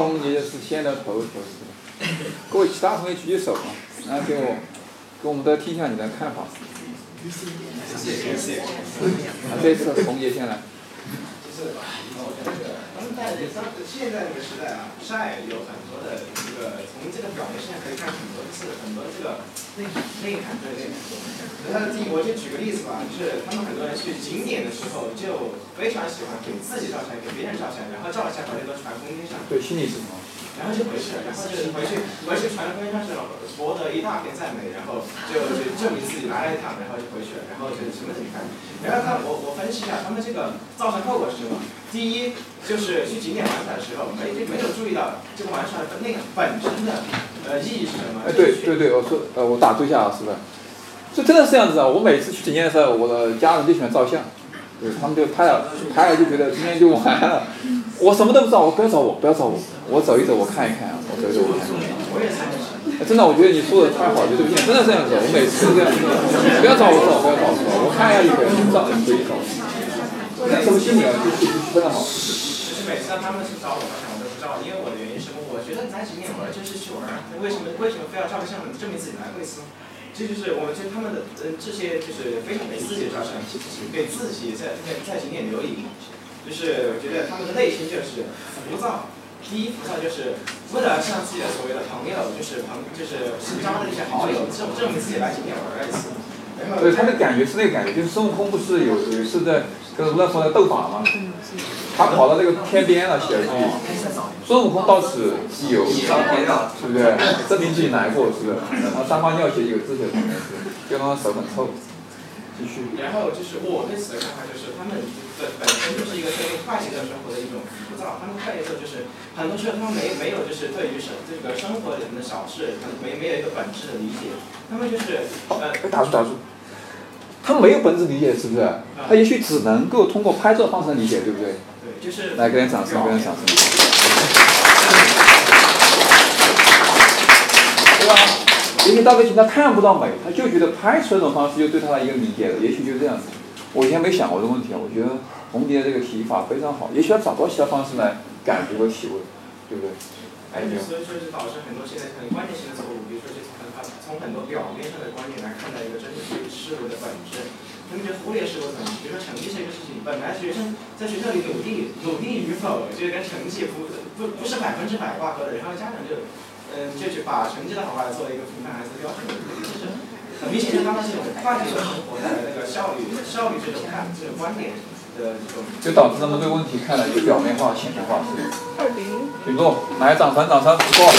是赵红杰是现在的头？各位其他同学举举手啊，然后给我给我们都听一下你的看法。谢谢谢谢。啊，这次红杰先来。是我觉得他们在现在这个时代啊，晒有很多的一个从这个表面上可以看很多次很多这个内内涵对内涵。那他第一，我就举个例子吧，就是他们很多人去景点的时候，就非常喜欢给自己照相，给别人照相，然后照一下把这个传空间上。对，心理是什么？然后就回去了，然后就回去，回去传空间上是博得一大片赞美，然后就就证明自己来了一趟，然后就回去了，然后就什么都没看。然后他我我分析一下他们这个造成后果是什么？第一就是去景点玩耍的时候，没没有注意到这个玩耍的那个本身的呃意义是什么？哎，对对对，我说呃我打住一下啊，是不是？这真的是这样子啊！我每次去景点的时候，我的家人就喜欢照相，对他们就拍了拍了就觉得今天就完了。我什么都不知道，我不要找我，不要找我，我走一走，我看一看啊，我走一走，我看一看。真的，我觉得你说的太好了，就这个真的这样子，我每次都这样子。不要找我找，不要找我，我看一下就可以，找你可以找。那什么心理啊？就是非常好。就是每次他们去找我，我都不知道，因为我的原因是什么？我觉得来景点玩就是去玩，为什么为什么非要照个相证明自己来过一次？这就是我觉得他们的嗯这些就是非常给自己的照相，给自己在在在景点留影。就是我觉得他们的内心就是浮躁，第一浮躁就是为了向自己的所谓的朋友，就是朋就是新交的一些好友证证明自己来景点玩一次。对，他的感觉是那个感觉，就是孙悟空不是有有一次在跟那时候在斗法吗？他跑到那个天边了，写了句孙悟空到此一游，是不是？证明自己来过，是不是？然后三花尿写有字写旁边是，就他手很臭。然后就是我对此的看法就是，他们本本身就是一个特别快节奏生活的一种枯燥，他们快节奏就是很多时候他们没没有就是对于生这个生活里面的小事，他没没有一个本质的理解，他们就是呃。打住打住。他没有本质理解，是不是？他也许只能够通过拍照方式理解，对不对？对，就是。来，给点掌声，给点掌声。对吧？也许大哥他看不到美，他就觉得拍出来这种方式就对他的一个理解了，也许就这样子。我以前没想过这个问题啊，我觉得红蝶这个提法非常好，也许要找到其他方式来感觉和体会，对不对？哎，所以说是导致很多现在很关键性的错误，比如说就从他从很多表面上的观点来看待一个真正事物的本质，他们就忽略事物本质。比如说成绩这个事情，本来学生在学校里努力努力与否，就跟成绩不不不是百分之百挂钩的，然后家长就嗯就去把成绩的好坏作为一个评判孩子的标准，就是很明显就当他这种快节奏生活的那个效率效率这种看这种观点。就导致他们对问题看了就表面化、浅层化，二零请坐，来，掌声，掌声，不错。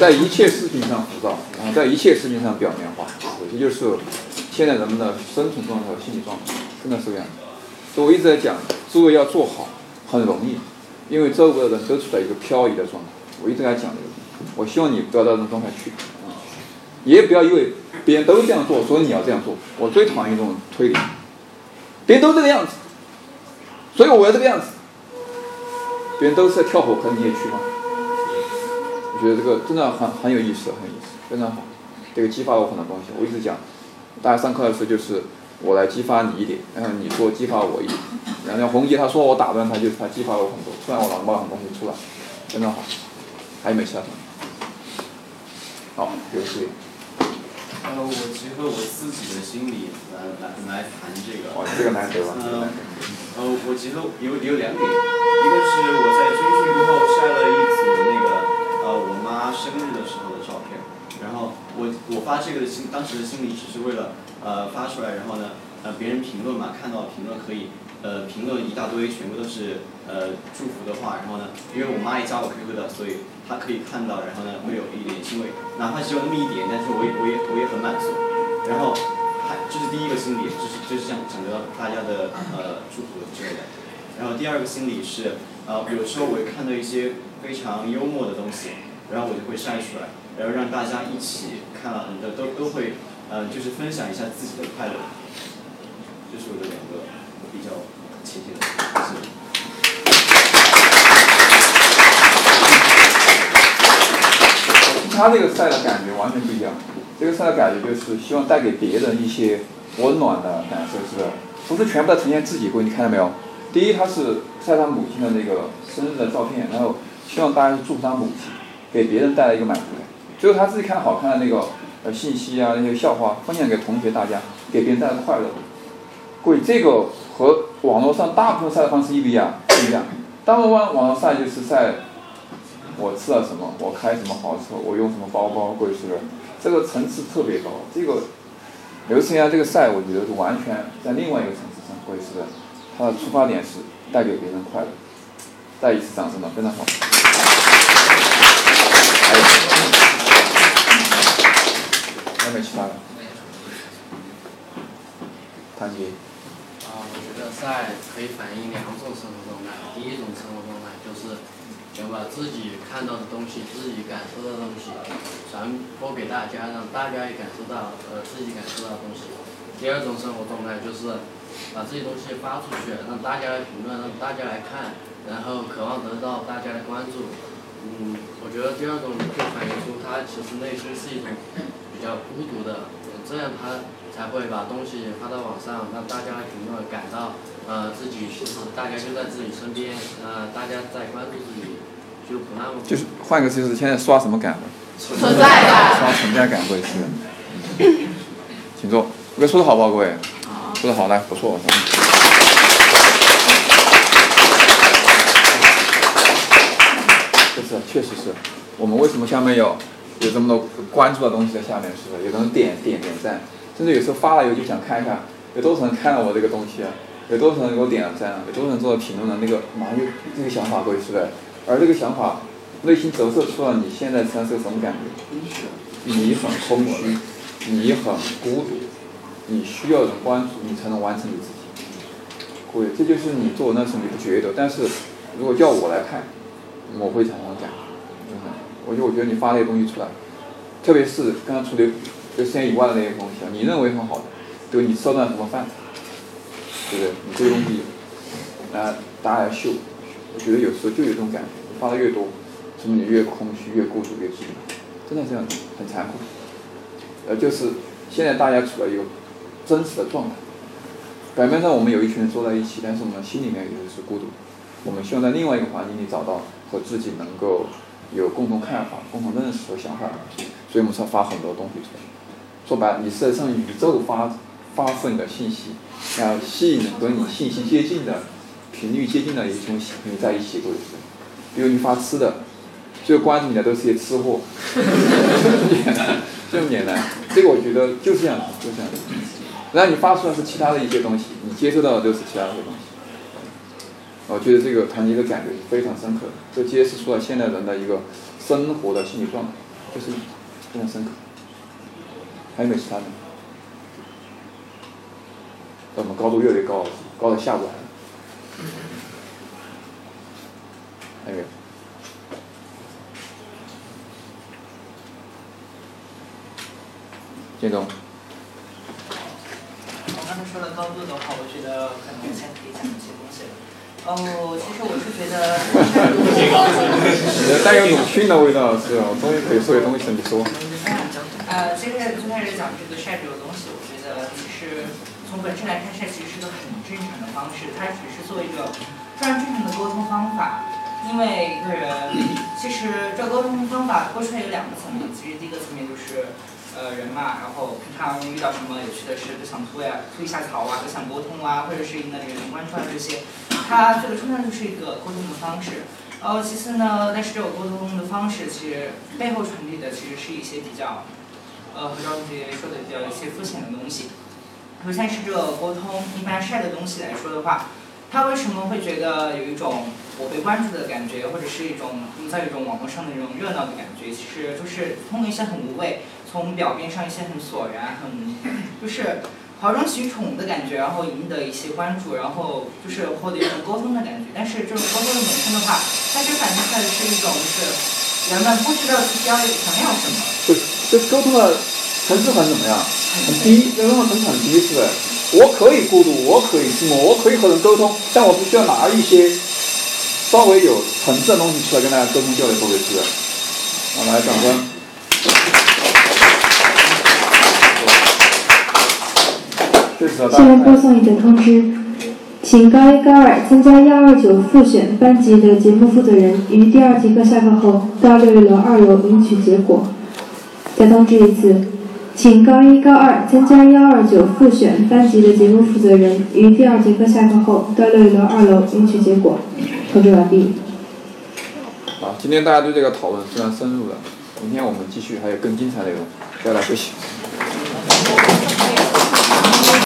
在一切事情上浮躁，然后在一切事情上表面化，这就是现在人们的生存状态和心理状态，真的是这样。所以我一直在讲，诸位要做好很容易，因为周围的人都处在一个漂移的状态。我一直在讲这个，我希望你不要到这种状态去，也不要因为。别人都这样做，所以你要这样做。我最讨厌这种推理。别人都这个样子，所以我要这个样子。别人都是在跳火坑，你也去吗？我觉得这个真的很很有意思，很有意思，非常好。这个激发我很多东西。我一直讲，大家上课的时候就是我来激发你一点，然后你说激发我一点。然后红杰他说我打断他，就是他激发了我很多，突然我脑子冒很多东西出来，真的好。还有没其他？好，有请。呃，我结合我自己的心理来来来谈这个。哦，这个难得吧？呃，呃，我结合有有两点，一个是我在军训过后晒了一组那个呃我妈生日的时候的照片，然后我我发这个的心当时的心理只是为了呃发出来，然后呢呃别人评论嘛，看到评论可以呃评论一大堆，全部都是呃祝福的话，然后呢因为我妈也加我 QQ 的，所以。她可以看到，然后呢，会有一点欣慰，哪怕只有那么一点，但是我也我也我也很满足。然后，还这是第一个心理，就是就是想想得到大家的呃祝福之类的。然后第二个心理是，呃，有时候我会看到一些非常幽默的东西，然后我就会晒出来，然后让大家一起看了，很多都都会呃，就是分享一下自己的快乐。这是我的两个比较亲切的是。他这个赛的感觉完全不一样，这个赛的感觉就是希望带给别人一些温暖的感受，是不是？不是全部在呈现自己过，你看到没有？第一，他是晒他母亲的那个生日的照片，然后希望大家去祝福他母亲，给别人带来一个满足感。最后他自己看好看的那个呃信息啊，那些笑话分享给同学大家，给别人带来快乐。各位，这个和网络上大部分晒的方式一不一样？不一样。大部分网网上晒就是晒我吃了什么，我开什么豪车，我用什么包包，各位是不是？这个层次特别高。这个刘思阳这个晒，我觉得是完全在另外一个层次上，各位是不是？他的出发点是带给别人快乐。再一次掌声吧，非常好。还有，还有没有其他的？谭杰。啊，我觉得晒可以反映两种生活状态。第一种生活状态就是想把自己看到的东西、自己感受到的东西传播给大家，让大家也感受到呃自己感受到的东西。第二种生活状态就是把这些东西发出去，让大家来评论，让大家来看，然后渴望得到大家的关注。嗯，我觉得第二种就反映出他其实内心是一种比较孤独的，这样他才会把东西发到网上，让大家来评论，感到呃自己其实大家就在自己身边，呃大家在关注自己，就不那么就是换个就是现在刷什么感？存在感。刷存在感，各位是。请坐。各位说的好不好，各位？说的好，来，不错。是，确实是。我们为什么下面有有这么多关注的东西在下面？是不是？有人点点点赞，甚至有时候发了以后就想看一下，有多少人看了我这个东西啊？有多少人给我点了赞啊？有多少人做了评论了？那个马上就这个想法，会出来？而这个想法内心折射出了你现在身上是个什么感觉？你很空虚，你很孤独，你需要人关注，你才能完成你自己。各位，这就是你做那时候你不觉得，但是如果叫我来看。我会产生感，真的，我就我觉得你发那些东西出来，特别是刚刚出的就三以外的那些东西，你认为很好的，就你吃了顿什么饭，对不对？你这些东西，啊，大家来秀，我觉得有时候就有这种感觉，发的越多，说明你越空虚、越孤独、越寂寞，真的这样，很残酷。呃，就是现在大家处在一个真实的状态，表面上我们有一群人坐在一起，但是我们心里面也是孤独。我们希望在另外一个环境里找到和自己能够有共同看法、共同认识和想法，所以我们才发很多东西出来。说白了，你是在向宇宙发发送你的信息，要吸引和你信息接近的、频率接近的一种朋友在一起过日子。比如你发吃的，最关注你的都是些吃货，这么简单，这么简单。这个我觉得就这样，就这样。然后你发出来是其他的一些东西，你接受到的都是其他的东西。我觉得这个团结的感觉是非常深刻的，这揭示出了现代人的一个生活的心理状态，就是非常深刻。还有没有其他的？我们高度越来越高，高到下不来了。还有没有？建东。我刚才说了高度的话，我觉得可能先可以讲一些东西了。哦，其实我是觉得。带有鲁迅的味道是吧？终于可以说点东西了，你说。呃，其实最开始讲这个晒这个东西，我觉得其实从本质来看，晒其实是个很正常的方式，它只是做一个非常正常的沟通方法。因为一个人，其实这沟通方法说出来有两个层面，其实第一个层面就是。呃，人嘛，然后平常遇到什么有趣的事都想吐呀，吐一下槽啊，都想沟通啊，或者是引那个人关注啊这些，它这个充分就是一个沟通的方式。然后其次呢，但是这种沟通的方式其实背后传递的其实是一些比较，呃，和张同学说的比较一些肤浅的东西。首先是这个沟通，一般晒的东西来说的话，他为什么会觉得有一种我被关注的感觉，或者是一种营造一种网络上的这种热闹的感觉，其实就是通过一些很无谓。从表面上一些很索然、很就是哗众取宠的感觉，然后赢得一些关注，然后就是获得一种沟通的感觉。但是这种沟通的本身的话，它其实反映出来的是一种就是人们不知道自己要想要什么。对，这沟通的层次很怎么样？很低，沟通的层次很低，是不是？我可以孤独，我可以寂寞，我可以和人沟通，但我必须要拿一些稍微有层次的东西出来跟大家沟通交流，是不是？好，来掌声。现在播送一则通知：请高一高二参加幺二九复选班级的节目负责人于第二节课下课后到六一楼二楼领取结果。再通知一次，请高一高二参加幺二九复选班级的节目负责人于第二节课下课后到六一楼二楼领取结果。通知完毕。好，今天大家对这个讨论非常深入的，明天我们继续还有更精彩内容，大家学习。